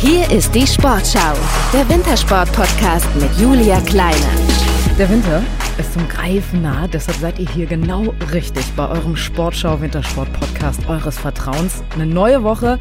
Hier ist die Sportschau, der Wintersport-Podcast mit Julia Kleine. Der Winter ist zum Greifen nah, deshalb seid ihr hier genau richtig bei eurem Sportschau Wintersport Podcast eures Vertrauens. Eine neue Woche,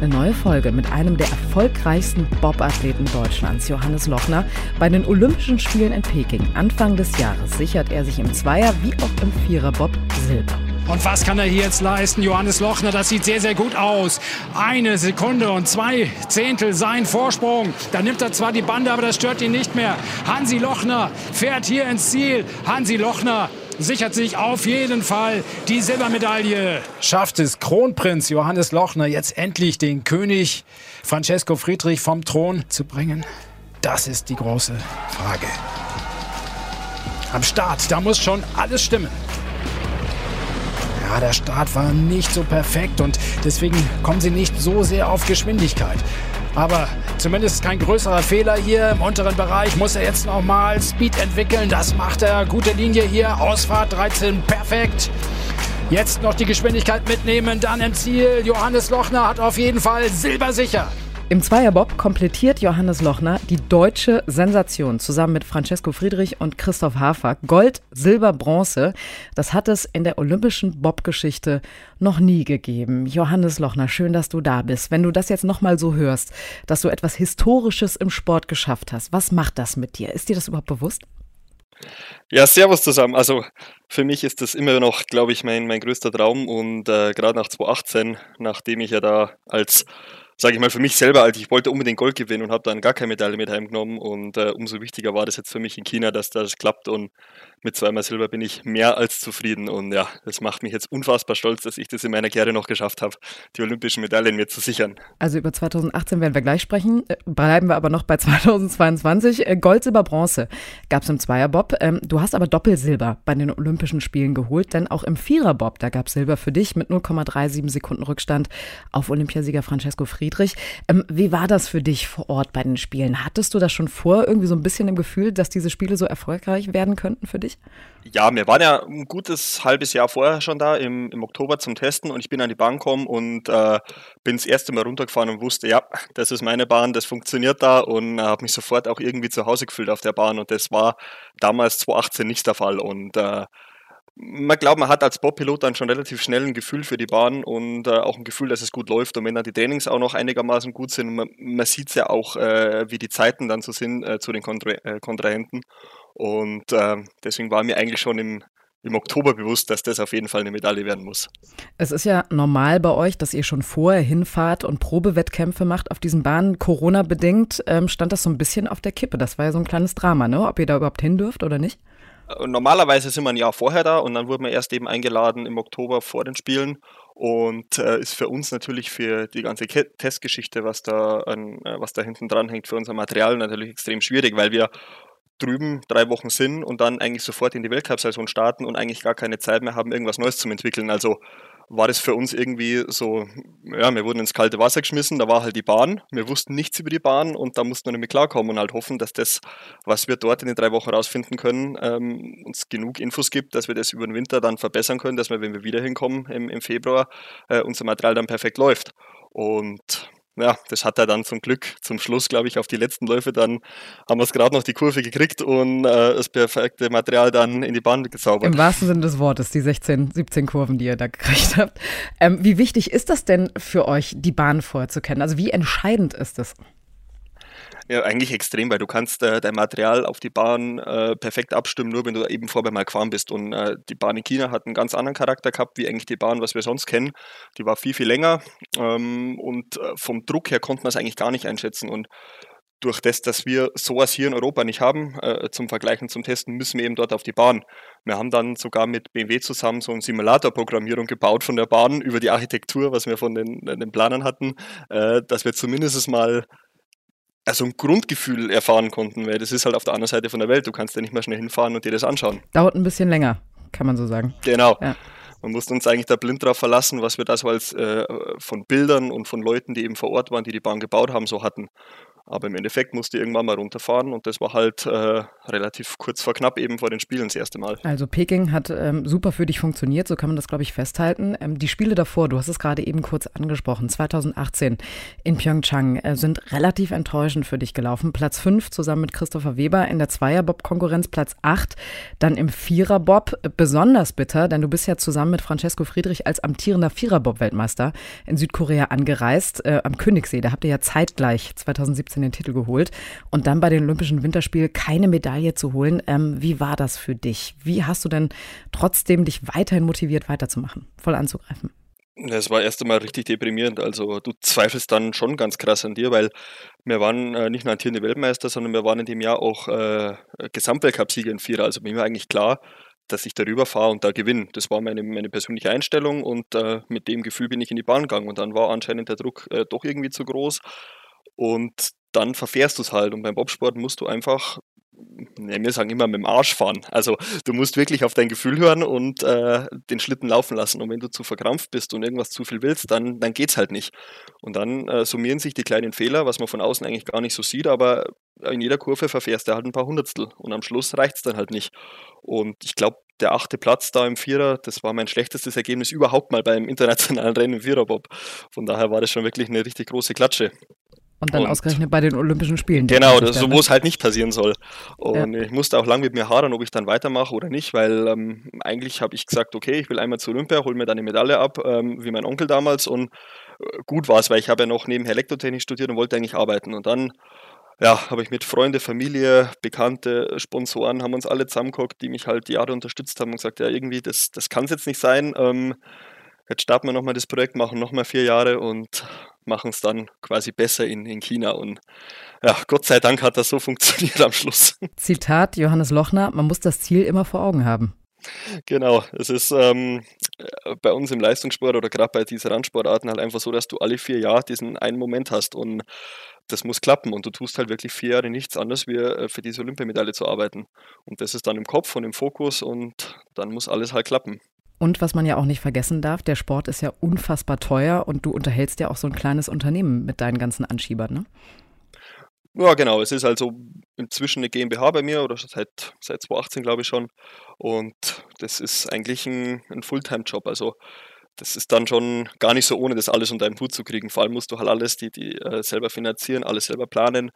eine neue Folge mit einem der erfolgreichsten Bob-Athleten Deutschlands, Johannes Lochner. Bei den Olympischen Spielen in Peking Anfang des Jahres sichert er sich im Zweier wie auch im Vierer Bob Silber. Und was kann er hier jetzt leisten? Johannes Lochner, das sieht sehr, sehr gut aus. Eine Sekunde und zwei Zehntel sein Vorsprung. Da nimmt er zwar die Bande, aber das stört ihn nicht mehr. Hansi Lochner fährt hier ins Ziel. Hansi Lochner sichert sich auf jeden Fall die Silbermedaille. Schafft es Kronprinz Johannes Lochner jetzt endlich den König Francesco Friedrich vom Thron zu bringen? Das ist die große Frage. Am Start, da muss schon alles stimmen. Ja, der Start war nicht so perfekt und deswegen kommen sie nicht so sehr auf Geschwindigkeit. Aber zumindest kein größerer Fehler hier im unteren Bereich. Muss er jetzt nochmal Speed entwickeln. Das macht er. Gute Linie hier. Ausfahrt 13. Perfekt. Jetzt noch die Geschwindigkeit mitnehmen. Dann im Ziel. Johannes Lochner hat auf jeden Fall Silber sicher. Im Zweierbob komplettiert Johannes Lochner die deutsche Sensation zusammen mit Francesco Friedrich und Christoph Hafer. Gold, Silber, Bronze. Das hat es in der olympischen Bob-Geschichte noch nie gegeben. Johannes Lochner, schön, dass du da bist. Wenn du das jetzt nochmal so hörst, dass du etwas Historisches im Sport geschafft hast, was macht das mit dir? Ist dir das überhaupt bewusst? Ja, servus zusammen. Also für mich ist das immer noch, glaube ich, mein, mein größter Traum und äh, gerade nach 2018, nachdem ich ja da als sage ich mal, für mich selber, also ich wollte unbedingt Gold gewinnen und habe dann gar keine Medaille mit heimgenommen. Und äh, umso wichtiger war das jetzt für mich in China, dass das klappt. Und mit zweimal Silber bin ich mehr als zufrieden. Und ja, das macht mich jetzt unfassbar stolz, dass ich das in meiner Karriere noch geschafft habe, die olympischen Medaillen mir zu sichern. Also über 2018 werden wir gleich sprechen. Äh, bleiben wir aber noch bei 2022. Äh, Gold, Silber, Bronze gab es im Zweierbob. Ähm, du hast aber Doppelsilber bei den Olympischen Spielen geholt, denn auch im Viererbob, da gab es Silber für dich mit 0,37 Sekunden Rückstand auf Olympiasieger Francesco Friedrich. Ähm, wie war das für dich vor Ort bei den Spielen? Hattest du das schon vor, irgendwie so ein bisschen im Gefühl, dass diese Spiele so erfolgreich werden könnten für dich? Richtig? Ja, wir waren ja ein gutes halbes Jahr vorher schon da, im, im Oktober zum Testen und ich bin an die Bahn gekommen und äh, bin das erste Mal runtergefahren und wusste, ja, das ist meine Bahn, das funktioniert da und äh, habe mich sofort auch irgendwie zu Hause gefühlt auf der Bahn und das war damals 2018 nicht der Fall und äh, man glaubt, man hat als Bobpilot dann schon relativ schnell ein Gefühl für die Bahn und äh, auch ein Gefühl, dass es gut läuft. Und wenn dann die Trainings auch noch einigermaßen gut sind, man, man sieht es ja auch, äh, wie die Zeiten dann so sind äh, zu den Kontra äh, Kontrahenten. Und äh, deswegen war mir eigentlich schon im, im Oktober bewusst, dass das auf jeden Fall eine Medaille werden muss. Es ist ja normal bei euch, dass ihr schon vorher hinfahrt und Probewettkämpfe macht auf diesen Bahnen. Corona-bedingt ähm, stand das so ein bisschen auf der Kippe. Das war ja so ein kleines Drama, ne? ob ihr da überhaupt hin dürft oder nicht. Normalerweise sind wir ein Jahr vorher da und dann wurden wir erst eben eingeladen im Oktober vor den Spielen. Und äh, ist für uns natürlich für die ganze Testgeschichte, was da, an, äh, was da hinten dran hängt, für unser Material natürlich extrem schwierig, weil wir drüben drei Wochen sind und dann eigentlich sofort in die Weltcup-Saison starten und eigentlich gar keine Zeit mehr haben, irgendwas Neues zu entwickeln. Also war das für uns irgendwie so, ja, wir wurden ins kalte Wasser geschmissen, da war halt die Bahn, wir wussten nichts über die Bahn und da mussten wir damit klarkommen und halt hoffen, dass das, was wir dort in den drei Wochen rausfinden können, ähm, uns genug Infos gibt, dass wir das über den Winter dann verbessern können, dass wir, wenn wir wieder hinkommen im, im Februar, äh, unser Material dann perfekt läuft. Und ja, das hat er dann zum Glück zum Schluss, glaube ich, auf die letzten Läufe dann haben wir es gerade noch die Kurve gekriegt und äh, das perfekte Material dann in die Bahn gezaubert. Im wahrsten Sinne des Wortes, die 16, 17 Kurven, die ihr da gekriegt habt. Ähm, wie wichtig ist das denn für euch, die Bahn vorher zu kennen? Also wie entscheidend ist das? Ja, eigentlich extrem, weil du kannst äh, dein Material auf die Bahn äh, perfekt abstimmen, nur wenn du eben vorher mal gefahren bist. Und äh, die Bahn in China hat einen ganz anderen Charakter gehabt, wie eigentlich die Bahn, was wir sonst kennen. Die war viel, viel länger ähm, und äh, vom Druck her konnten wir es eigentlich gar nicht einschätzen. Und durch das, dass wir sowas hier in Europa nicht haben, äh, zum Vergleichen, zum Testen, müssen wir eben dort auf die Bahn. Wir haben dann sogar mit BMW zusammen so eine Simulatorprogrammierung gebaut von der Bahn über die Architektur, was wir von den, den Planern hatten, äh, dass wir zumindest mal also ein Grundgefühl erfahren konnten, weil das ist halt auf der anderen Seite von der Welt. Du kannst ja nicht mehr schnell hinfahren und dir das anschauen. Dauert ein bisschen länger, kann man so sagen. Genau. Ja. Man musste uns eigentlich da blind drauf verlassen, was wir da so als äh, von Bildern und von Leuten, die eben vor Ort waren, die die Bahn gebaut haben, so hatten. Aber im Endeffekt musste irgendwann mal runterfahren und das war halt äh, relativ kurz vor knapp eben vor den Spielen das erste Mal. Also Peking hat ähm, super für dich funktioniert, so kann man das, glaube ich, festhalten. Ähm, die Spiele davor, du hast es gerade eben kurz angesprochen, 2018 in Pyeongchang äh, sind relativ enttäuschend für dich gelaufen. Platz 5 zusammen mit Christopher Weber in der Zweierbob-Konkurrenz, Platz 8, dann im Viererbob. Besonders bitter, denn du bist ja zusammen mit Francesco Friedrich als amtierender Viererbob-Weltmeister in Südkorea angereist, äh, am Königssee. Da habt ihr ja zeitgleich 2017 den Titel geholt und dann bei den Olympischen Winterspielen keine Medaille zu holen. Ähm, wie war das für dich? Wie hast du denn trotzdem dich weiterhin motiviert, weiterzumachen, voll anzugreifen? Es war erst einmal richtig deprimierend. Also du zweifelst dann schon ganz krass an dir, weil wir waren äh, nicht nur amtierende Weltmeister, sondern wir waren in dem Jahr auch äh, Gesamtweltcup-Sieger in Vierer. Also mir war eigentlich klar, dass ich darüber fahre und da gewinne. Das war meine, meine persönliche Einstellung und äh, mit dem Gefühl bin ich in die Bahn gegangen. Und dann war anscheinend der Druck äh, doch irgendwie zu groß. Und dann verfährst du es halt. Und beim Bobsport musst du einfach, ja, wir sagen immer, mit dem Arsch fahren. Also du musst wirklich auf dein Gefühl hören und äh, den Schlitten laufen lassen. Und wenn du zu verkrampft bist und irgendwas zu viel willst, dann, dann geht es halt nicht. Und dann äh, summieren sich die kleinen Fehler, was man von außen eigentlich gar nicht so sieht, aber in jeder Kurve verfährst du halt ein paar Hundertstel. Und am Schluss reicht es dann halt nicht. Und ich glaube, der achte Platz da im Vierer, das war mein schlechtestes Ergebnis überhaupt mal beim internationalen Rennen im Viererbob. Von daher war das schon wirklich eine richtig große Klatsche. Und dann und ausgerechnet bei den Olympischen Spielen. Genau, das, so wo es halt nicht passieren soll. Und ja. ich musste auch lange mit mir hadern, ob ich dann weitermache oder nicht, weil ähm, eigentlich habe ich gesagt, okay, ich will einmal zu Olympia, hole mir dann eine Medaille ab, ähm, wie mein Onkel damals. Und äh, gut war es, weil ich habe ja noch nebenher Elektrotechnik studiert und wollte eigentlich arbeiten. Und dann ja, habe ich mit Freunde, Familie, Bekannte, Sponsoren, haben uns alle zusammengeguckt, die mich halt Jahre unterstützt haben und gesagt, ja, irgendwie, das, das kann es jetzt nicht sein. Ähm, jetzt starten wir nochmal das Projekt, machen nochmal vier Jahre und machen es dann quasi besser in, in China. Und ja, Gott sei Dank hat das so funktioniert am Schluss. Zitat Johannes Lochner, man muss das Ziel immer vor Augen haben. Genau, es ist ähm, bei uns im Leistungssport oder gerade bei diesen Randsportarten halt einfach so, dass du alle vier Jahre diesen einen Moment hast und das muss klappen und du tust halt wirklich vier Jahre nichts anderes, wie äh, für diese Olympiamedaille zu arbeiten. Und das ist dann im Kopf und im Fokus und dann muss alles halt klappen. Und was man ja auch nicht vergessen darf, der Sport ist ja unfassbar teuer und du unterhältst ja auch so ein kleines Unternehmen mit deinen ganzen Anschiebern, ne? Ja, genau. Es ist also inzwischen eine GmbH bei mir oder seit, seit 2018, glaube ich schon. Und das ist eigentlich ein, ein Fulltime-Job. Also das ist dann schon gar nicht so ohne, das alles unter einen Hut zu kriegen. Vor allem musst du halt alles die, die äh, selber finanzieren, alles selber planen.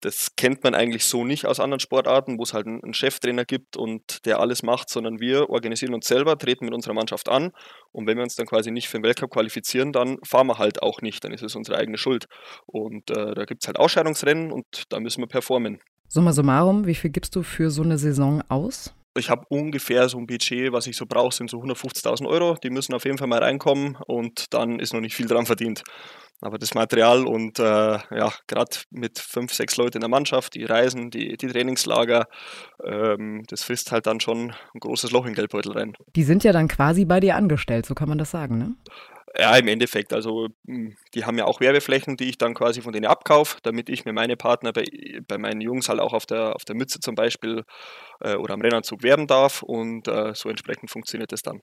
Das kennt man eigentlich so nicht aus anderen Sportarten, wo es halt einen, Cheftrainer gibt und der alles macht, sondern wir organisieren uns selber, treten mit unserer Mannschaft an und wenn wir uns dann quasi nicht für den Weltcup qualifizieren, dann fahren wir halt auch nicht, dann ist es unsere eigene Schuld. Und äh, da gibt es halt Ausscheidungsrennen und da müssen wir performen. Summa summarum, wie viel gibst du für so eine Saison aus? Ich habe ungefähr so ein Budget, was ich so brauche, sind so 150.000 Euro. Die müssen auf jeden Fall mal reinkommen und dann ist noch nicht viel dran verdient. Aber das Material und äh, ja, gerade mit fünf, sechs Leuten in der Mannschaft, die Reisen, die, die Trainingslager, ähm, das frisst halt dann schon ein großes Loch in den Geldbeutel rein. Die sind ja dann quasi bei dir angestellt, so kann man das sagen, ne? Ja, im Endeffekt. Also hm, die haben ja auch Werbeflächen, die ich dann quasi von denen abkaufe, damit ich mir meine Partner bei, bei meinen Jungs halt auch auf der, auf der Mütze zum Beispiel äh, oder am Rennanzug werben darf und äh, so entsprechend funktioniert es dann.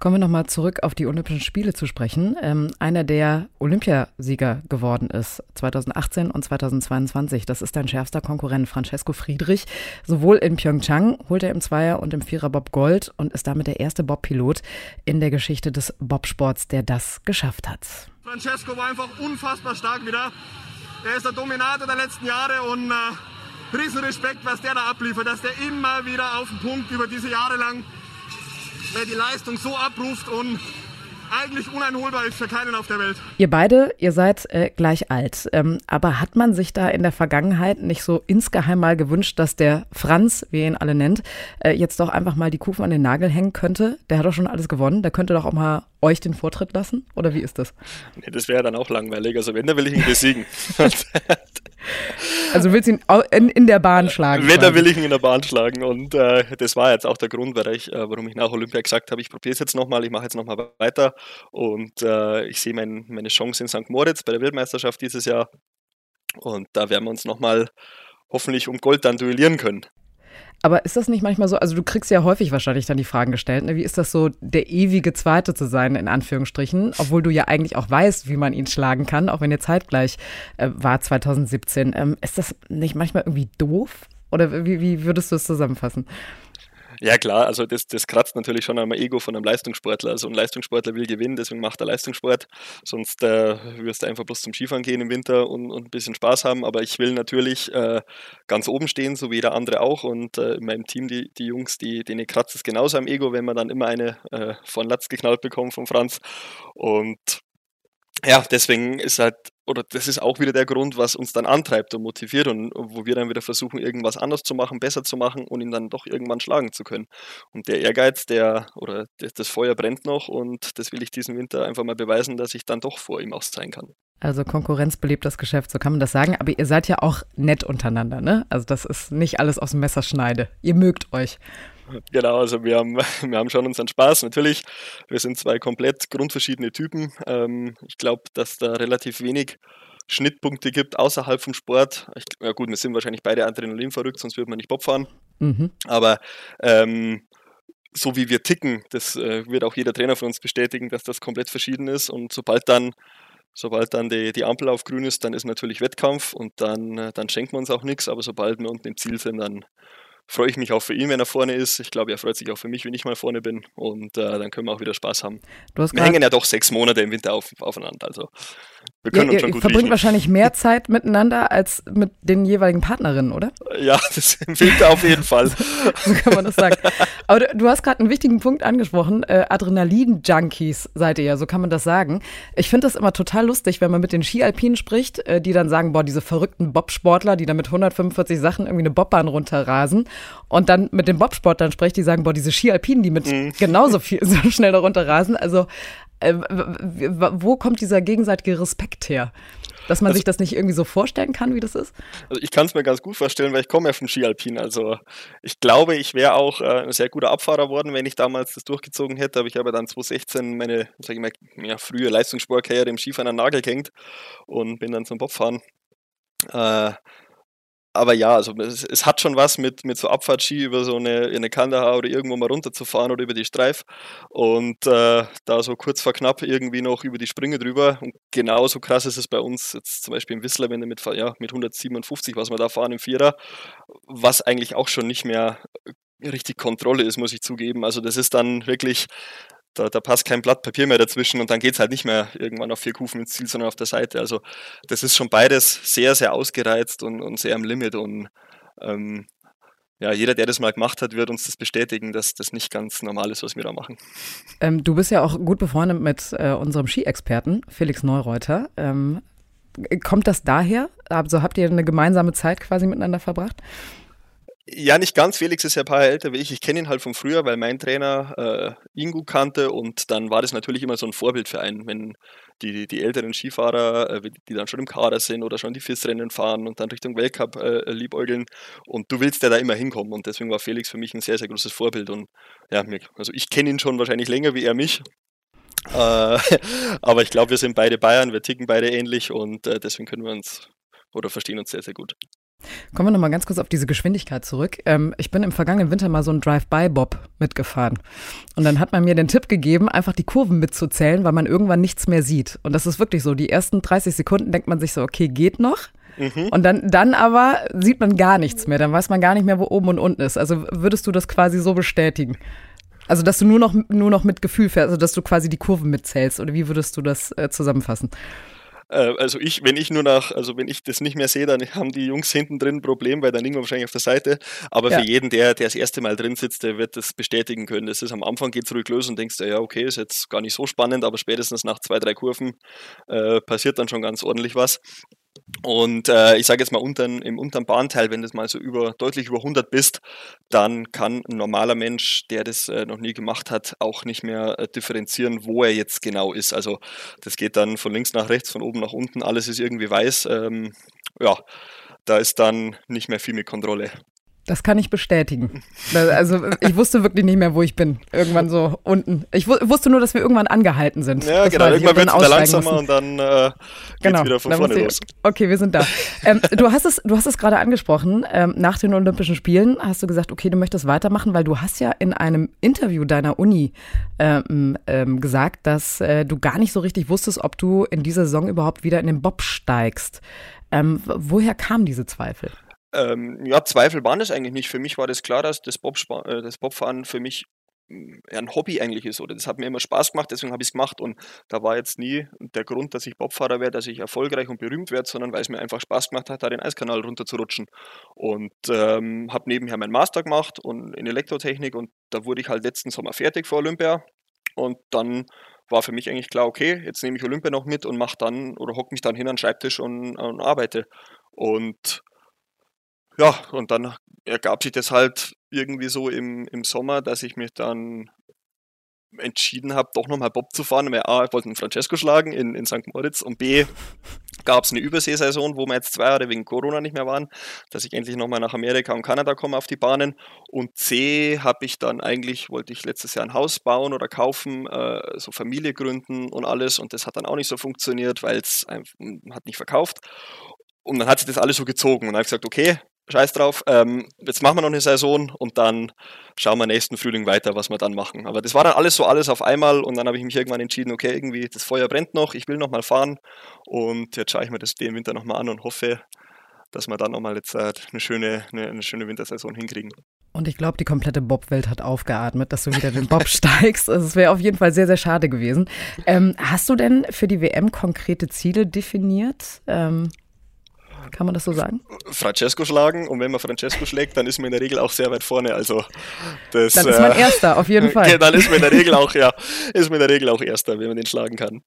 Kommen wir nochmal zurück auf die Olympischen Spiele zu sprechen. Ähm, einer, der Olympiasieger geworden ist, 2018 und 2022, das ist dein schärfster Konkurrent, Francesco Friedrich. Sowohl in Pyeongchang holt er im Zweier- und im Viererbob Gold und ist damit der erste Bob-Pilot in der Geschichte des Bobsports, der das geschafft hat. Francesco war einfach unfassbar stark wieder. Er ist der Dominator der letzten Jahre und äh Riesenrespekt, was der da abliefert, dass der immer wieder auf den Punkt über diese Jahre lang die Leistung so abruft und eigentlich uneinholbar ist für keinen auf der Welt. Ihr beide, ihr seid äh, gleich alt. Ähm, aber hat man sich da in der Vergangenheit nicht so insgeheim mal gewünscht, dass der Franz, wie ihr ihn alle nennt, äh, jetzt doch einfach mal die Kufen an den Nagel hängen könnte? Der hat doch schon alles gewonnen. Der könnte doch auch mal euch den Vortritt lassen? Oder wie ist das? Nee, das wäre dann auch langweilig. Also wenn, dann will ich ihn besiegen. Also willst du ihn in, in der Bahn schlagen? Wenn, dann will ich ihn in der Bahn schlagen. Und äh, das war jetzt auch der Grund, warum ich, äh, warum ich nach Olympia gesagt habe, ich probiere es jetzt nochmal, ich mache jetzt nochmal weiter. Und äh, ich sehe mein, meine Chance in St. Moritz bei der Weltmeisterschaft dieses Jahr. Und da werden wir uns nochmal hoffentlich um Gold dann duellieren können. Aber ist das nicht manchmal so, also du kriegst ja häufig wahrscheinlich dann die Fragen gestellt, ne? wie ist das so, der ewige Zweite zu sein, in Anführungsstrichen, obwohl du ja eigentlich auch weißt, wie man ihn schlagen kann, auch wenn ihr zeitgleich äh, war 2017. Ähm, ist das nicht manchmal irgendwie doof? Oder wie, wie würdest du es zusammenfassen? Ja klar, also das, das kratzt natürlich schon am Ego von einem Leistungssportler. Also ein Leistungssportler will gewinnen, deswegen macht er Leistungssport. Sonst äh, wirst du einfach bloß zum Skifahren gehen im Winter und, und ein bisschen Spaß haben. Aber ich will natürlich äh, ganz oben stehen, so wie jeder andere auch. Und äh, in meinem Team, die, die Jungs, die, denen kratzt es genauso am Ego, wenn man dann immer eine äh, von Latz geknallt bekommt von Franz. Und ja, deswegen ist halt, oder das ist auch wieder der Grund, was uns dann antreibt und motiviert und wo wir dann wieder versuchen, irgendwas anders zu machen, besser zu machen und ihn dann doch irgendwann schlagen zu können. Und der Ehrgeiz, der, oder das Feuer brennt noch und das will ich diesen Winter einfach mal beweisen, dass ich dann doch vor ihm auch sein kann. Also Konkurrenz belebt das Geschäft, so kann man das sagen. Aber ihr seid ja auch nett untereinander, ne? Also das ist nicht alles aus dem Messerschneide. Ihr mögt euch. Genau, also wir haben, wir haben schon unseren Spaß. Natürlich, wir sind zwei komplett grundverschiedene Typen. Ähm, ich glaube, dass da relativ wenig Schnittpunkte gibt außerhalb vom Sport. Ich, ja gut, wir sind wahrscheinlich beide Adrenalin verrückt, sonst würde man nicht Bob fahren. Mhm. Aber ähm, so wie wir ticken, das äh, wird auch jeder Trainer von uns bestätigen, dass das komplett verschieden ist. Und sobald dann Sobald dann die, die Ampel auf grün ist, dann ist natürlich Wettkampf und dann, äh, dann schenkt man uns auch nichts. Aber sobald wir unten im Ziel sind, dann, freue ich mich auch für ihn, wenn er vorne ist. Ich glaube, er freut sich auch für mich, wenn ich mal vorne bin. Und äh, dann können wir auch wieder Spaß haben. wir hängen ja doch sechs Monate im Winter auf, aufeinander. Also wir können ja, uns schon gut verbringt riechen. wahrscheinlich mehr Zeit miteinander als mit den jeweiligen Partnerinnen, oder? Ja, das Winter auf jeden Fall. so kann man das sagen. Aber du, du hast gerade einen wichtigen Punkt angesprochen. Äh, Adrenalin-Junkies seid ihr ja, so kann man das sagen. Ich finde das immer total lustig, wenn man mit den Skialpinen spricht, äh, die dann sagen, boah, diese verrückten Bobsportler, die da mit 145 Sachen irgendwie eine Bobbahn runterrasen. Und dann mit den Bobsportlern spricht, die sagen, boah, diese Skialpinen, die mit mhm. genauso viel so schnell darunter rasen. Also äh, wo kommt dieser gegenseitige Respekt her? Dass man also, sich das nicht irgendwie so vorstellen kann, wie das ist? Also ich kann es mir ganz gut vorstellen, weil ich komme ja vom Skialpin. Also ich glaube, ich wäre auch äh, ein sehr guter Abfahrer worden, wenn ich damals das durchgezogen hätte. Aber ich habe dann 2016 meine, sag ich mal, ja, frühe Leistungssportkarriere im Skifahren an den Nagel gehängt und bin dann zum Bobfahren. Äh, aber ja, also es, es, hat schon was mit, mit so Abfahrtski über so eine, eine Kandahar oder irgendwo mal runterzufahren oder über die Streif und äh, da so kurz vor knapp irgendwie noch über die Sprünge drüber. Und genauso krass ist es bei uns jetzt zum Beispiel im Whistler, wenn mit, ja, mit 157, was wir da fahren im Vierer, was eigentlich auch schon nicht mehr richtig Kontrolle ist, muss ich zugeben. Also das ist dann wirklich da, da passt kein Blatt Papier mehr dazwischen und dann geht es halt nicht mehr irgendwann auf vier Kufen ins Ziel, sondern auf der Seite. Also das ist schon beides sehr, sehr ausgereizt und, und sehr am Limit und ähm, ja, jeder, der das mal gemacht hat, wird uns das bestätigen, dass das nicht ganz normal ist, was wir da machen. Ähm, du bist ja auch gut befreundet mit äh, unserem Ski-Experten, Felix Neureuter. Ähm, kommt das daher? Also habt ihr eine gemeinsame Zeit quasi miteinander verbracht? Ja, nicht ganz. Felix ist ja ein paar Jahre älter wie ich. Ich kenne ihn halt von früher, weil mein Trainer äh, ihn gut kannte. Und dann war das natürlich immer so ein Vorbild für einen, wenn die, die älteren Skifahrer, äh, die dann schon im Kader sind oder schon die FIS-Rennen fahren und dann Richtung Weltcup äh, liebäugeln. Und du willst ja da immer hinkommen. Und deswegen war Felix für mich ein sehr, sehr großes Vorbild. Und ja, also ich kenne ihn schon wahrscheinlich länger wie er mich, äh, aber ich glaube, wir sind beide Bayern, wir ticken beide ähnlich. Und äh, deswegen können wir uns oder verstehen uns sehr, sehr gut. Kommen wir nochmal ganz kurz auf diese Geschwindigkeit zurück. Ähm, ich bin im vergangenen Winter mal so ein Drive-by-Bob mitgefahren. Und dann hat man mir den Tipp gegeben, einfach die Kurven mitzuzählen, weil man irgendwann nichts mehr sieht. Und das ist wirklich so. Die ersten 30 Sekunden denkt man sich so, okay, geht noch. Mhm. Und dann, dann aber sieht man gar nichts mehr. Dann weiß man gar nicht mehr, wo oben und unten ist. Also würdest du das quasi so bestätigen? Also, dass du nur noch, nur noch mit Gefühl fährst, also dass du quasi die Kurven mitzählst. Oder wie würdest du das äh, zusammenfassen? Äh, also ich, wenn ich nur nach, also wenn ich das nicht mehr sehe, dann haben die Jungs hinten drin ein Problem, weil dann liegen wir wahrscheinlich auf der Seite. Aber ja. für jeden, der, der das erste Mal drin sitzt, der wird das bestätigen können. Das ist am Anfang geht es ruhig los und denkst du, ja, okay, ist jetzt gar nicht so spannend, aber spätestens nach zwei, drei Kurven äh, passiert dann schon ganz ordentlich was. Und äh, ich sage jetzt mal untern, im unteren Bahnteil, wenn du mal so über, deutlich über 100 bist, dann kann ein normaler Mensch, der das äh, noch nie gemacht hat, auch nicht mehr äh, differenzieren, wo er jetzt genau ist. Also das geht dann von links nach rechts, von oben nach unten, alles ist irgendwie weiß. Ähm, ja, da ist dann nicht mehr viel mit Kontrolle. Das kann ich bestätigen. Also ich wusste wirklich nicht mehr, wo ich bin. Irgendwann so unten. Ich wusste nur, dass wir irgendwann angehalten sind. Ja, das genau. Irgendwann wird es wieder langsamer und dann äh, geht genau. wieder von vorne los. Okay, wir sind da. ähm, du hast es, du hast es gerade angesprochen. Ähm, nach den Olympischen Spielen hast du gesagt, okay, du möchtest weitermachen, weil du hast ja in einem Interview deiner Uni ähm, ähm, gesagt, dass äh, du gar nicht so richtig wusstest, ob du in dieser Saison überhaupt wieder in den Bob steigst. Ähm, woher kamen diese Zweifel? Ähm, ja, Zweifel waren es eigentlich nicht. Für mich war das klar, dass das, Bobspa äh, das Bobfahren für mich hm, ein Hobby eigentlich ist oder? Das hat mir immer Spaß gemacht, deswegen habe ich es gemacht. Und da war jetzt nie der Grund, dass ich Bobfahrer werde, dass ich erfolgreich und berühmt werde, sondern weil es mir einfach Spaß gemacht hat, da den Eiskanal runterzurutschen. Und ähm, habe nebenher meinen Master gemacht und in Elektrotechnik und da wurde ich halt letzten Sommer fertig vor Olympia. Und dann war für mich eigentlich klar, okay, jetzt nehme ich Olympia noch mit und mache dann oder hocke mich dann hin an den Schreibtisch und, und arbeite. Und ja, und dann ergab sich das halt irgendwie so im, im Sommer, dass ich mich dann entschieden habe, doch nochmal Bob zu fahren. Weil A, ich wollte einen Francesco schlagen in, in St. Moritz und B, gab es eine Überseesaison, wo wir jetzt zwei Jahre wegen Corona nicht mehr waren, dass ich endlich nochmal nach Amerika und Kanada komme auf die Bahnen. Und C, habe ich dann eigentlich, wollte ich letztes Jahr ein Haus bauen oder kaufen, äh, so Familie gründen und alles und das hat dann auch nicht so funktioniert, weil es hat nicht verkauft. Und dann hat sich das alles so gezogen und dann habe ich gesagt, okay, scheiß drauf, ähm, jetzt machen wir noch eine Saison und dann schauen wir nächsten Frühling weiter, was wir dann machen. Aber das war dann alles so alles auf einmal und dann habe ich mich irgendwann entschieden, okay, irgendwie das Feuer brennt noch, ich will noch mal fahren und jetzt schaue ich mir das den Winter noch mal an und hoffe, dass wir dann noch mal jetzt äh, eine schöne, eine, eine schöne Wintersaison hinkriegen. Und ich glaube, die komplette Bob-Welt hat aufgeatmet, dass du wieder den Bob steigst. Also es wäre auf jeden Fall sehr, sehr schade gewesen. Ähm, hast du denn für die WM konkrete Ziele definiert? Ähm kann man das so sagen? Francesco schlagen und wenn man Francesco schlägt, dann ist man in der Regel auch sehr weit vorne. Also das, dann ist man äh, Erster, auf jeden Fall. dann ist man in der Regel auch, ja, ist man in der Regel auch Erster, wenn man den schlagen kann.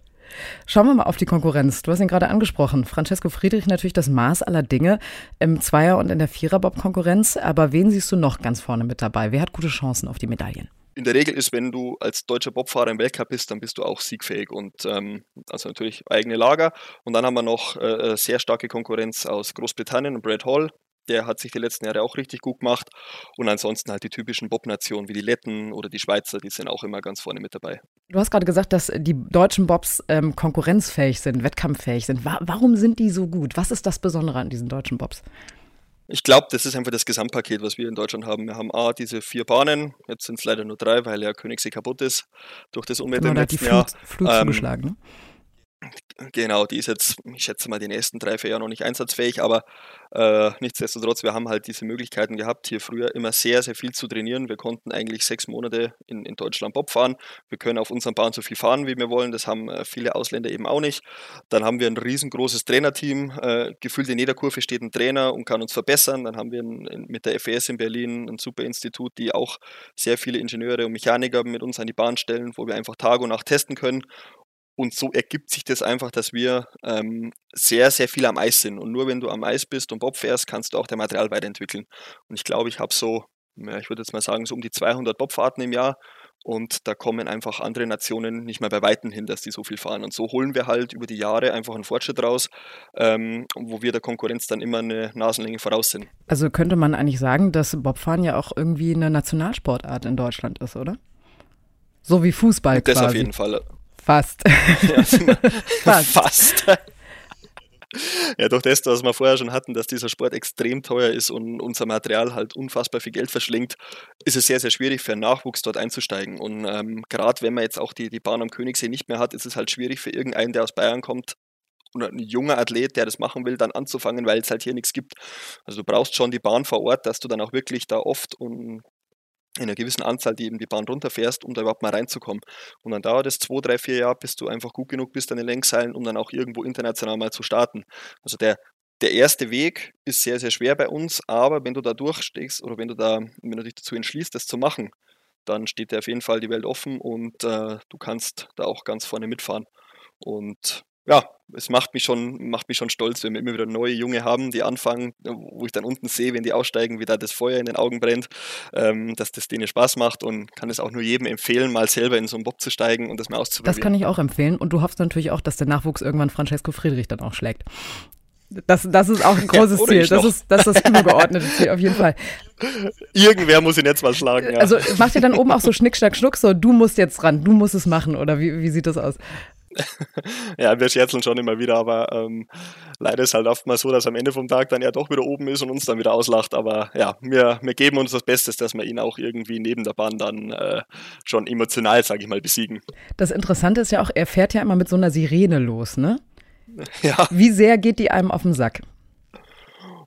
Schauen wir mal auf die Konkurrenz. Du hast ihn gerade angesprochen. Francesco Friedrich natürlich das Maß aller Dinge im Zweier- und in der Viererbob-Konkurrenz. Aber wen siehst du noch ganz vorne mit dabei? Wer hat gute Chancen auf die Medaillen? In der Regel ist, wenn du als deutscher Bobfahrer im Weltcup bist, dann bist du auch siegfähig und ähm, also natürlich eigene Lager. Und dann haben wir noch äh, äh, sehr starke Konkurrenz aus Großbritannien und Brad Hall. Der hat sich die letzten Jahre auch richtig gut gemacht. Und ansonsten halt die typischen Bob-Nationen wie die Letten oder die Schweizer, die sind auch immer ganz vorne mit dabei. Du hast gerade gesagt, dass die deutschen Bobs ähm, konkurrenzfähig sind, wettkampffähig sind. Wa warum sind die so gut? Was ist das Besondere an diesen deutschen Bobs? Ich glaube, das ist einfach das Gesamtpaket, was wir in Deutschland haben. Wir haben A, diese vier Bahnen, jetzt sind es leider nur drei, weil ja Königssee kaputt ist durch das Unwetter genau, im letzten die Flut, Jahr. Flut ähm, zugeschlagen. Ne? Genau, die ist jetzt, ich schätze mal, die nächsten drei, vier Jahre noch nicht einsatzfähig, aber äh, nichtsdestotrotz, wir haben halt diese Möglichkeiten gehabt, hier früher immer sehr, sehr viel zu trainieren. Wir konnten eigentlich sechs Monate in, in Deutschland Bob fahren. Wir können auf unseren Bahn so viel fahren, wie wir wollen. Das haben äh, viele Ausländer eben auch nicht. Dann haben wir ein riesengroßes Trainerteam. Äh, gefühlt in jeder Kurve steht ein Trainer und kann uns verbessern. Dann haben wir ein, mit der FES in Berlin ein super Institut, die auch sehr viele Ingenieure und Mechaniker mit uns an die Bahn stellen, wo wir einfach Tag und Nacht testen können. Und so ergibt sich das einfach, dass wir ähm, sehr, sehr viel am Eis sind. Und nur wenn du am Eis bist und Bob fährst, kannst du auch dein Material weiterentwickeln. Und ich glaube, ich habe so, ja, ich würde jetzt mal sagen, so um die 200 Bobfahrten im Jahr. Und da kommen einfach andere Nationen nicht mehr bei Weitem hin, dass die so viel fahren. Und so holen wir halt über die Jahre einfach einen Fortschritt raus, ähm, wo wir der Konkurrenz dann immer eine Nasenlänge voraus sind. Also könnte man eigentlich sagen, dass Bobfahren ja auch irgendwie eine Nationalsportart in Deutschland ist, oder? So wie Fußball das quasi. auf jeden Fall. Fast. Ja, fast. fast. Ja, durch das, was wir vorher schon hatten, dass dieser Sport extrem teuer ist und unser Material halt unfassbar viel Geld verschlingt, ist es sehr, sehr schwierig für einen Nachwuchs dort einzusteigen. Und ähm, gerade wenn man jetzt auch die, die Bahn am Königssee nicht mehr hat, ist es halt schwierig für irgendeinen, der aus Bayern kommt, oder ein junger Athlet, der das machen will, dann anzufangen, weil es halt hier nichts gibt. Also du brauchst schon die Bahn vor Ort, dass du dann auch wirklich da oft und in einer gewissen Anzahl, die eben die Bahn runterfährst, um da überhaupt mal reinzukommen. Und dann dauert es zwei, drei, vier Jahre, bis du einfach gut genug bist an den Lenkseilen, um dann auch irgendwo international mal zu starten. Also der, der erste Weg ist sehr, sehr schwer bei uns, aber wenn du da durchstehst oder wenn du da, wenn du dich dazu entschließt, das zu machen, dann steht dir auf jeden Fall die Welt offen und äh, du kannst da auch ganz vorne mitfahren. Und ja, es macht mich schon, macht mich schon stolz, wenn wir immer wieder neue Junge haben, die anfangen, wo ich dann unten sehe, wenn die aussteigen, wie da das Feuer in den Augen brennt, ähm, dass das denen Spaß macht und kann es auch nur jedem empfehlen, mal selber in so einen Bob zu steigen und das mal auszuprobieren. Das kann ich auch empfehlen und du hoffst natürlich auch, dass der Nachwuchs irgendwann Francesco Friedrich dann auch schlägt. Das, das ist auch ein großes ja, Ziel. Das ist, das ist das übergeordnete Ziel, auf jeden Fall. Irgendwer muss ihn jetzt mal schlagen. Ja. Also macht ihr dann oben auch so Schnick, Schnack, Schnuck, so du musst jetzt ran, du musst es machen, oder wie, wie sieht das aus? ja, wir scherzeln schon immer wieder, aber ähm, leider ist halt oft mal so, dass am Ende vom Tag dann er doch wieder oben ist und uns dann wieder auslacht. Aber ja, wir, wir geben uns das Bestes, dass wir ihn auch irgendwie neben der Bahn dann äh, schon emotional, sage ich mal, besiegen. Das Interessante ist ja auch, er fährt ja immer mit so einer Sirene los, ne? Ja. Wie sehr geht die einem auf den Sack?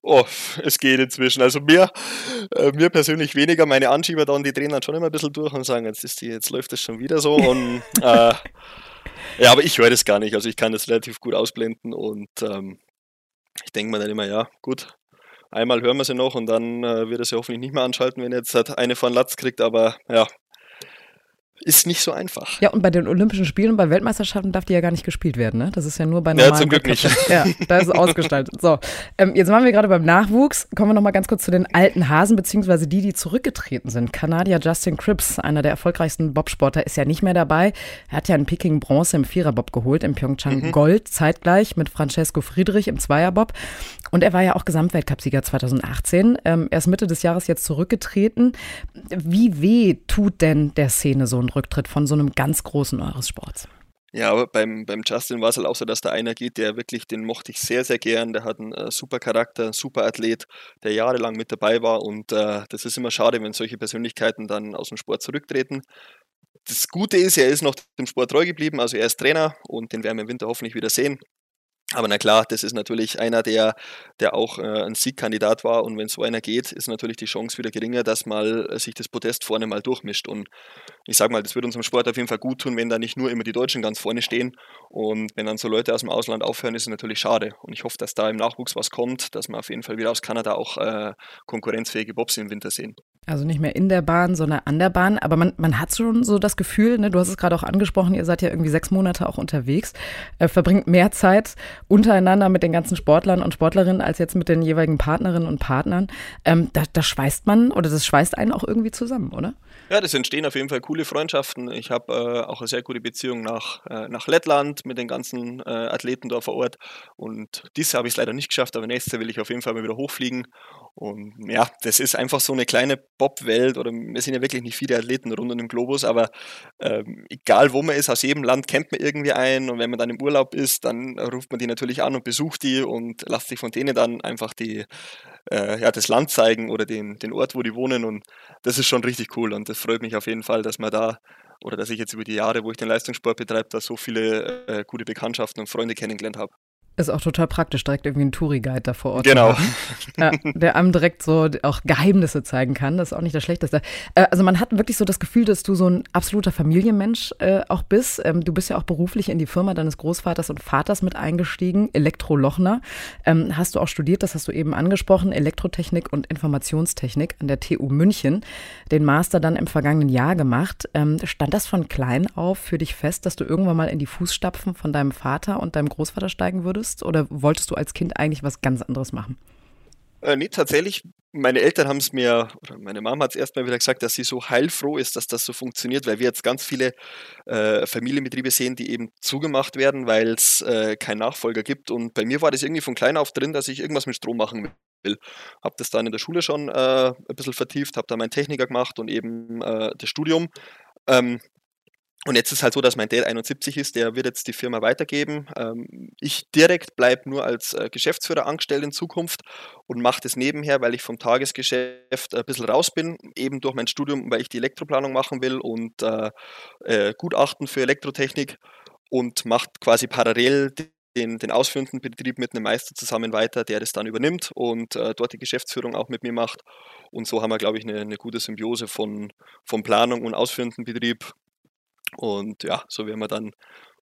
Oh, es geht inzwischen. Also mir, äh, mir persönlich weniger. Meine Anschieber dann, die drehen dann schon immer ein bisschen durch und sagen, jetzt ist die, jetzt läuft das schon wieder so. Und äh, ja, aber ich höre das gar nicht. Also ich kann das relativ gut ausblenden und ähm, ich denke mir dann immer, ja, gut, einmal hören wir sie noch und dann äh, wird er sie hoffentlich nicht mehr anschalten, wenn er jetzt halt eine von Latz kriegt. Aber ja, ist nicht so einfach. Ja, und bei den Olympischen Spielen und bei Weltmeisterschaften darf die ja gar nicht gespielt werden, ne? Das ist ja nur bei normalen Ja, zum Glück nicht. Ja, da ist es ausgestaltet. So, ähm, jetzt waren wir gerade beim Nachwuchs. Kommen wir noch mal ganz kurz zu den alten Hasen, beziehungsweise die, die zurückgetreten sind. Kanadier Justin Cripps, einer der erfolgreichsten Bobsportler, ist ja nicht mehr dabei. Er hat ja in Peking Bronze im Viererbob geholt, in Pyeongchang mhm. Gold, zeitgleich mit Francesco Friedrich im Zweierbob. Und er war ja auch Gesamtweltcupsieger 2018. Ähm, er ist Mitte des Jahres jetzt zurückgetreten. Wie weh tut denn der Szene so ein Rücktritt von so einem ganz großen eures Sports? Ja, aber beim, beim Justin war es halt auch so, dass da einer geht, der wirklich, den mochte ich sehr, sehr gern. Der hat einen äh, super Charakter, einen super Athlet, der jahrelang mit dabei war. Und äh, das ist immer schade, wenn solche Persönlichkeiten dann aus dem Sport zurücktreten. Das Gute ist, er ist noch dem Sport treu geblieben, also er ist Trainer und den werden wir im Winter hoffentlich wieder sehen. Aber na klar, das ist natürlich einer, der, der auch äh, ein Siegkandidat war. Und wenn so einer geht, ist natürlich die Chance wieder geringer, dass mal äh, sich das Podest vorne mal durchmischt. Und ich sage mal, das wird unserem Sport auf jeden Fall gut tun, wenn da nicht nur immer die Deutschen ganz vorne stehen. Und wenn dann so Leute aus dem Ausland aufhören, ist es natürlich schade. Und ich hoffe, dass da im Nachwuchs was kommt, dass wir auf jeden Fall wieder aus Kanada auch äh, konkurrenzfähige Bobs im Winter sehen. Also nicht mehr in der Bahn, sondern an der Bahn. Aber man, man hat schon so das Gefühl, ne, du hast es gerade auch angesprochen, ihr seid ja irgendwie sechs Monate auch unterwegs, äh, verbringt mehr Zeit untereinander mit den ganzen Sportlern und Sportlerinnen als jetzt mit den jeweiligen Partnerinnen und Partnern. Ähm, da, da schweißt man oder das schweißt einen auch irgendwie zusammen, oder? Ja, das entstehen auf jeden Fall coole Freundschaften. Ich habe äh, auch eine sehr gute Beziehung nach, äh, nach Lettland mit den ganzen äh, Athleten da vor Ort. Und Jahr habe ich es leider nicht geschafft, aber nächstes Jahr will ich auf jeden Fall mal wieder hochfliegen. Und ja, das ist einfach so eine kleine Bob-Welt oder wir sind ja wirklich nicht viele Athleten rund um den Globus, aber ähm, egal wo man ist, aus jedem Land kennt man irgendwie einen und wenn man dann im Urlaub ist, dann ruft man die natürlich an und besucht die und lasst sich von denen dann einfach die, äh, ja, das Land zeigen oder den, den Ort, wo die wohnen und das ist schon richtig cool und das freut mich auf jeden Fall, dass man da oder dass ich jetzt über die Jahre, wo ich den Leistungssport betreibe, da so viele äh, gute Bekanntschaften und Freunde kennengelernt habe. Ist auch total praktisch, direkt irgendwie einen Touri-Guide da vor Ort. Genau. Ja, der einem direkt so auch Geheimnisse zeigen kann. Das ist auch nicht das Schlechteste. Äh, also man hat wirklich so das Gefühl, dass du so ein absoluter Familienmensch äh, auch bist. Ähm, du bist ja auch beruflich in die Firma deines Großvaters und Vaters mit eingestiegen, Elektro Lochner. Ähm, hast du auch studiert, das hast du eben angesprochen, Elektrotechnik und Informationstechnik an der TU München. Den Master dann im vergangenen Jahr gemacht. Ähm, stand das von klein auf für dich fest, dass du irgendwann mal in die Fußstapfen von deinem Vater und deinem Großvater steigen würdest? Wolltest oder wolltest du als Kind eigentlich was ganz anderes machen? Äh, nee, tatsächlich. Meine Eltern haben es mir, oder meine Mama hat es erstmal wieder gesagt, dass sie so heilfroh ist, dass das so funktioniert, weil wir jetzt ganz viele äh, Familienbetriebe sehen, die eben zugemacht werden, weil es äh, keinen Nachfolger gibt. Und bei mir war das irgendwie von klein auf drin, dass ich irgendwas mit Strom machen will. Habe das dann in der Schule schon äh, ein bisschen vertieft, habe da meinen Techniker gemacht und eben äh, das Studium. Ähm, und jetzt ist halt so, dass mein Dad 71 ist, der wird jetzt die Firma weitergeben. Ähm, ich direkt bleibe nur als äh, Geschäftsführer angestellt in Zukunft und mache das nebenher, weil ich vom Tagesgeschäft ein bisschen raus bin, eben durch mein Studium, weil ich die Elektroplanung machen will und äh, äh, Gutachten für Elektrotechnik und macht quasi parallel den, den ausführenden Betrieb mit einem Meister zusammen weiter, der das dann übernimmt und äh, dort die Geschäftsführung auch mit mir macht. Und so haben wir, glaube ich, eine, eine gute Symbiose von, von Planung und ausführenden Betrieb und ja, so werden wir dann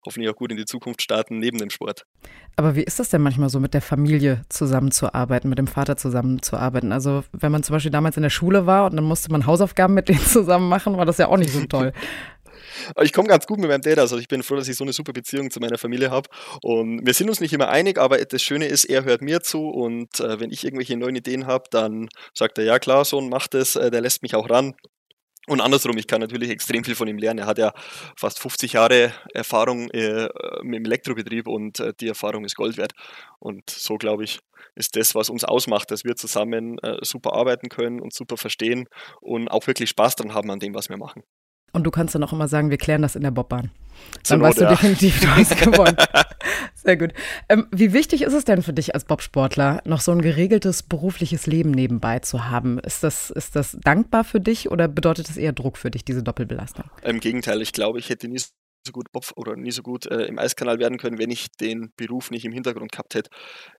hoffentlich auch gut in die Zukunft starten neben dem Sport. Aber wie ist das denn manchmal so, mit der Familie zusammenzuarbeiten, mit dem Vater zusammenzuarbeiten? Also wenn man zum Beispiel damals in der Schule war und dann musste man Hausaufgaben mit denen zusammen machen, war das ja auch nicht so toll. ich komme ganz gut mit meinem Dad, also ich bin froh, dass ich so eine super Beziehung zu meiner Familie habe. Und wir sind uns nicht immer einig, aber das Schöne ist, er hört mir zu und äh, wenn ich irgendwelche neuen Ideen habe, dann sagt er, ja klar, Sohn, mach das, äh, der lässt mich auch ran. Und andersrum, ich kann natürlich extrem viel von ihm lernen. Er hat ja fast 50 Jahre Erfahrung äh, dem Elektrobetrieb und äh, die Erfahrung ist Gold wert. Und so, glaube ich, ist das, was uns ausmacht, dass wir zusammen äh, super arbeiten können und super verstehen und auch wirklich Spaß dran haben an dem, was wir machen. Und du kannst dann auch immer sagen, wir klären das in der Bobbahn. Dann weißt du ja. definitiv, du hast gewonnen. Sehr gut. Ähm, wie wichtig ist es denn für dich als Bobsportler, noch so ein geregeltes berufliches Leben nebenbei zu haben? Ist das, ist das dankbar für dich oder bedeutet das eher Druck für dich, diese Doppelbelastung? Im Gegenteil, ich glaube, ich hätte nie so gut Bob oder nie so gut äh, im Eiskanal werden können, wenn ich den Beruf nicht im Hintergrund gehabt hätte.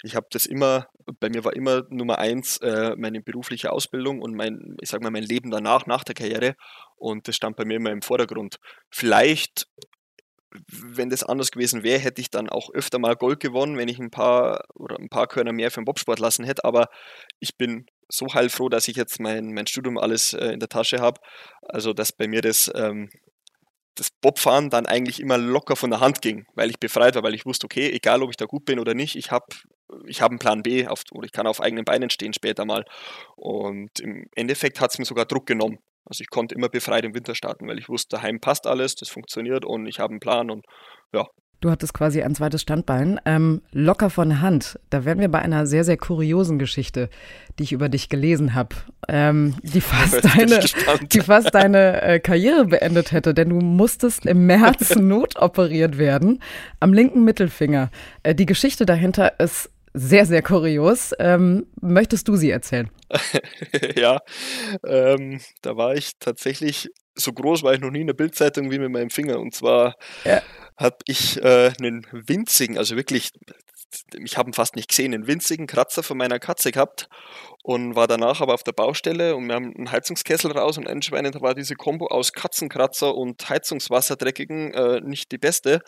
Ich habe das immer, bei mir war immer Nummer eins äh, meine berufliche Ausbildung und mein, ich sag mal, mein Leben danach, nach der Karriere. Und das stand bei mir immer im Vordergrund. Vielleicht, wenn das anders gewesen wäre, hätte ich dann auch öfter mal Gold gewonnen, wenn ich ein paar oder ein paar Körner mehr für den Bobsport lassen hätte. Aber ich bin so heilfroh, dass ich jetzt mein, mein Studium alles äh, in der Tasche habe. Also, dass bei mir das ähm, das Bobfahren dann eigentlich immer locker von der Hand ging, weil ich befreit war, weil ich wusste, okay, egal ob ich da gut bin oder nicht, ich habe ich hab einen Plan B auf, oder ich kann auf eigenen Beinen stehen später mal. Und im Endeffekt hat es mir sogar Druck genommen. Also ich konnte immer befreit im Winter starten, weil ich wusste, daheim passt alles, das funktioniert und ich habe einen Plan und ja, Du hattest quasi ein zweites Standbein. Ähm, locker von Hand. Da wären wir bei einer sehr, sehr kuriosen Geschichte, die ich über dich gelesen habe, ähm, die fast deine, die fast deine äh, Karriere beendet hätte, denn du musstest im März notoperiert werden am linken Mittelfinger. Äh, die Geschichte dahinter ist sehr, sehr kurios. Ähm, möchtest du sie erzählen? ja, ähm, da war ich tatsächlich, so groß war ich noch nie in der Bildzeitung wie mit meinem Finger. Und zwar ja habe ich äh, einen winzigen, also wirklich, ich habe ihn fast nicht gesehen, einen winzigen Kratzer von meiner Katze gehabt und war danach aber auf der Baustelle und wir haben einen Heizungskessel raus und anscheinend war diese Kombo aus Katzenkratzer und Heizungswasserdreckigen äh, nicht die beste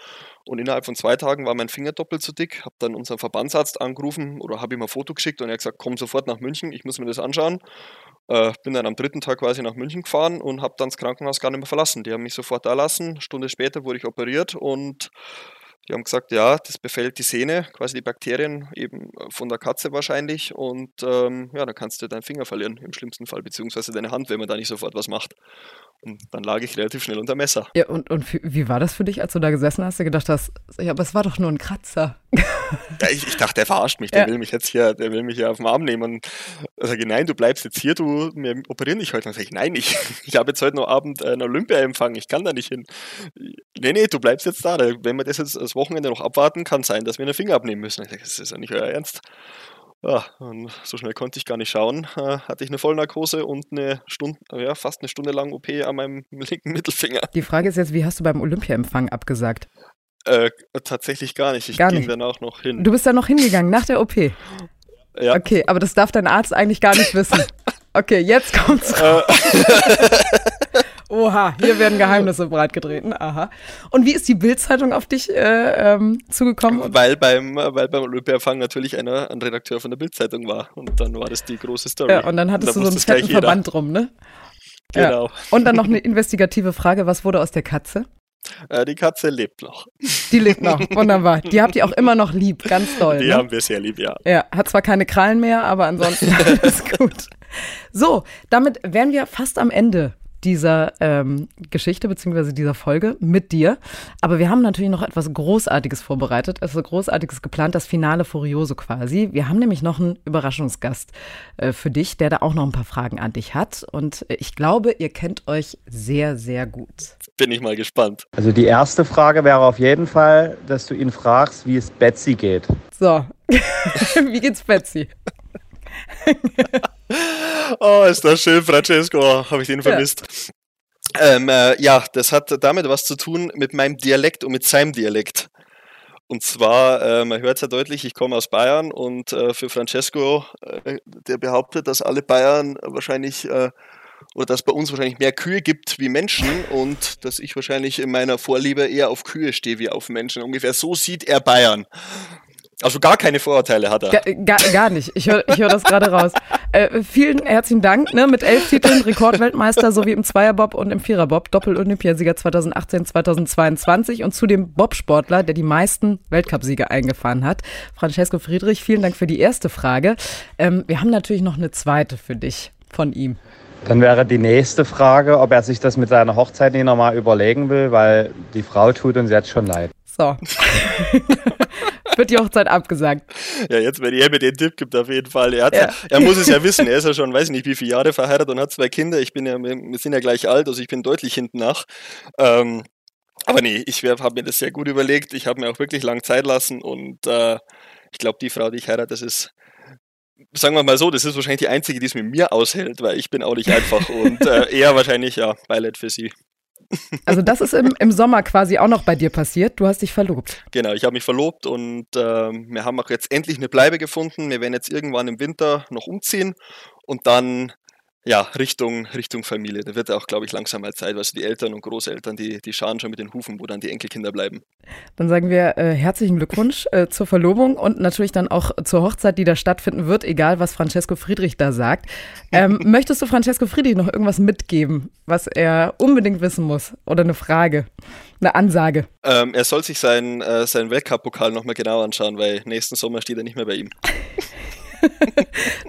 und innerhalb von zwei Tagen war mein Finger doppelt so dick, habe dann unseren Verbandsarzt angerufen oder habe ihm ein Foto geschickt und er hat gesagt, komm sofort nach München, ich muss mir das anschauen äh, bin dann am dritten Tag quasi nach München gefahren und habe dann das Krankenhaus gar nicht mehr verlassen. Die haben mich sofort da lassen. Stunde später wurde ich operiert und die haben gesagt, ja, das befällt die Sehne, quasi die Bakterien eben von der Katze wahrscheinlich. Und ähm, ja, dann kannst du deinen Finger verlieren im schlimmsten Fall, beziehungsweise deine Hand, wenn man da nicht sofort was macht. Und dann lag ich relativ schnell unter Messer. Ja, und, und wie war das für dich, als du da gesessen hast, du gedacht hast, ja, aber es war doch nur ein Kratzer. Ja, ich, ich dachte, der verarscht mich, der ja. will mich jetzt hier, der will mich hier auf den Arm nehmen. Und ich sage, nein, du bleibst jetzt hier, du, wir operieren dich heute. Und dann sage ich, nein, ich, ich habe jetzt heute noch Abend einen Olympia-Empfang, ich kann da nicht hin. Nee, nee, du bleibst jetzt da. Wenn wir das jetzt das Wochenende noch abwarten, kann sein, dass wir einen Finger abnehmen müssen. Ich sage, das ist ja nicht euer Ernst. Ja, und so schnell konnte ich gar nicht schauen. Äh, hatte ich eine Vollnarkose und eine Stunde, ja, fast eine Stunde lang OP an meinem linken Mittelfinger. Die Frage ist jetzt, wie hast du beim Olympiaempfang abgesagt? Äh, tatsächlich gar nicht. Ich gar ging nicht. dann auch noch hin. Du bist dann noch hingegangen nach der OP? Ja. Okay, aber das darf dein Arzt eigentlich gar nicht wissen. Okay, jetzt kommt's. Äh. Oha, hier werden Geheimnisse breitgetreten. Aha. Und wie ist die Bildzeitung auf dich äh, ähm, zugekommen? Weil beim, weil beim Olympiafang natürlich einer ein Redakteur von der Bildzeitung war. Und dann war das die große Story. Ja, und dann hattest und dann du so einen fetten Verband drum, ne? Genau. Ja. Und dann noch eine investigative Frage: Was wurde aus der Katze? Äh, die Katze lebt noch. Die lebt noch, wunderbar. Die habt ihr auch immer noch lieb, ganz toll. Die ne? haben wir sehr lieb, ja. Ja, hat zwar keine Krallen mehr, aber ansonsten alles gut. So, damit wären wir fast am Ende dieser ähm, Geschichte bzw. dieser Folge mit dir. Aber wir haben natürlich noch etwas Großartiges vorbereitet, also Großartiges geplant, das Finale Furioso quasi. Wir haben nämlich noch einen Überraschungsgast äh, für dich, der da auch noch ein paar Fragen an dich hat. Und äh, ich glaube, ihr kennt euch sehr, sehr gut. Bin ich mal gespannt. Also die erste Frage wäre auf jeden Fall, dass du ihn fragst, wie es Betsy geht. So, wie geht's Betsy? oh, ist das schön, Francesco. Habe ich den vermisst. Ja. Ähm, äh, ja, das hat damit was zu tun mit meinem Dialekt und mit seinem Dialekt. Und zwar, äh, man hört es ja deutlich, ich komme aus Bayern und äh, für Francesco, äh, der behauptet, dass alle Bayern wahrscheinlich äh, oder dass bei uns wahrscheinlich mehr Kühe gibt wie Menschen und dass ich wahrscheinlich in meiner Vorliebe eher auf Kühe stehe wie auf Menschen. Ungefähr so sieht er Bayern. Also gar keine Vorurteile hat er. Gar, gar, gar nicht. Ich höre ich hör das gerade raus. Äh, vielen herzlichen Dank. Ne? Mit elf Titeln Rekordweltmeister sowie im Zweierbob und im Viererbob. Doppel-Olympiasieger 2018, 2022 und zudem Bobsportler, der die meisten Weltcupsiege eingefahren hat. Francesco Friedrich, vielen Dank für die erste Frage. Ähm, wir haben natürlich noch eine zweite für dich von ihm. Dann wäre die nächste Frage, ob er sich das mit seiner Hochzeit nicht nochmal überlegen will, weil die Frau tut uns jetzt schon leid. So. Wird die Hochzeit abgesagt. Ja, jetzt, wenn er mir den Tipp gibt, auf jeden Fall. Er, ja. er muss es ja wissen. Er ist ja schon, weiß ich nicht, wie viele Jahre verheiratet und hat zwei Kinder. Ich bin ja, wir sind ja gleich alt, also ich bin deutlich hinten nach. Ähm, aber nee, ich habe mir das sehr gut überlegt. Ich habe mir auch wirklich lang Zeit lassen und äh, ich glaube, die Frau, die ich heirate, das ist sagen wir mal so, das ist wahrscheinlich die einzige, die es mit mir aushält, weil ich bin auch nicht einfach und äh, eher wahrscheinlich ja Beileid für sie. Also das ist im, im Sommer quasi auch noch bei dir passiert. Du hast dich verlobt. Genau, ich habe mich verlobt und äh, wir haben auch jetzt endlich eine Bleibe gefunden. Wir werden jetzt irgendwann im Winter noch umziehen und dann ja, Richtung, Richtung Familie. Da wird auch, glaube ich, langsam mal Zeit. Also die Eltern und Großeltern, die, die scharen schon mit den Hufen, wo dann die Enkelkinder bleiben. Dann sagen wir äh, herzlichen Glückwunsch äh, zur Verlobung und natürlich dann auch zur Hochzeit, die da stattfinden wird, egal was Francesco Friedrich da sagt. Ähm, möchtest du Francesco Friedrich noch irgendwas mitgeben, was er unbedingt wissen muss? Oder eine Frage, eine Ansage? Ähm, er soll sich seinen, äh, seinen Weltcup-Pokal nochmal genau anschauen, weil nächsten Sommer steht er nicht mehr bei ihm.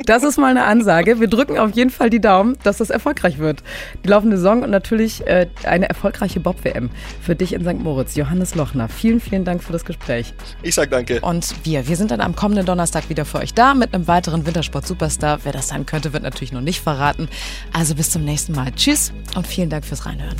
Das ist mal eine Ansage. Wir drücken auf jeden Fall die Daumen, dass das erfolgreich wird. Die laufende Saison und natürlich äh, eine erfolgreiche Bob-WM für dich in St. Moritz. Johannes Lochner, vielen, vielen Dank für das Gespräch. Ich sag danke. Und wir, wir sind dann am kommenden Donnerstag wieder für euch da mit einem weiteren Wintersport-Superstar. Wer das sein könnte, wird natürlich noch nicht verraten. Also bis zum nächsten Mal. Tschüss und vielen Dank fürs Reinhören.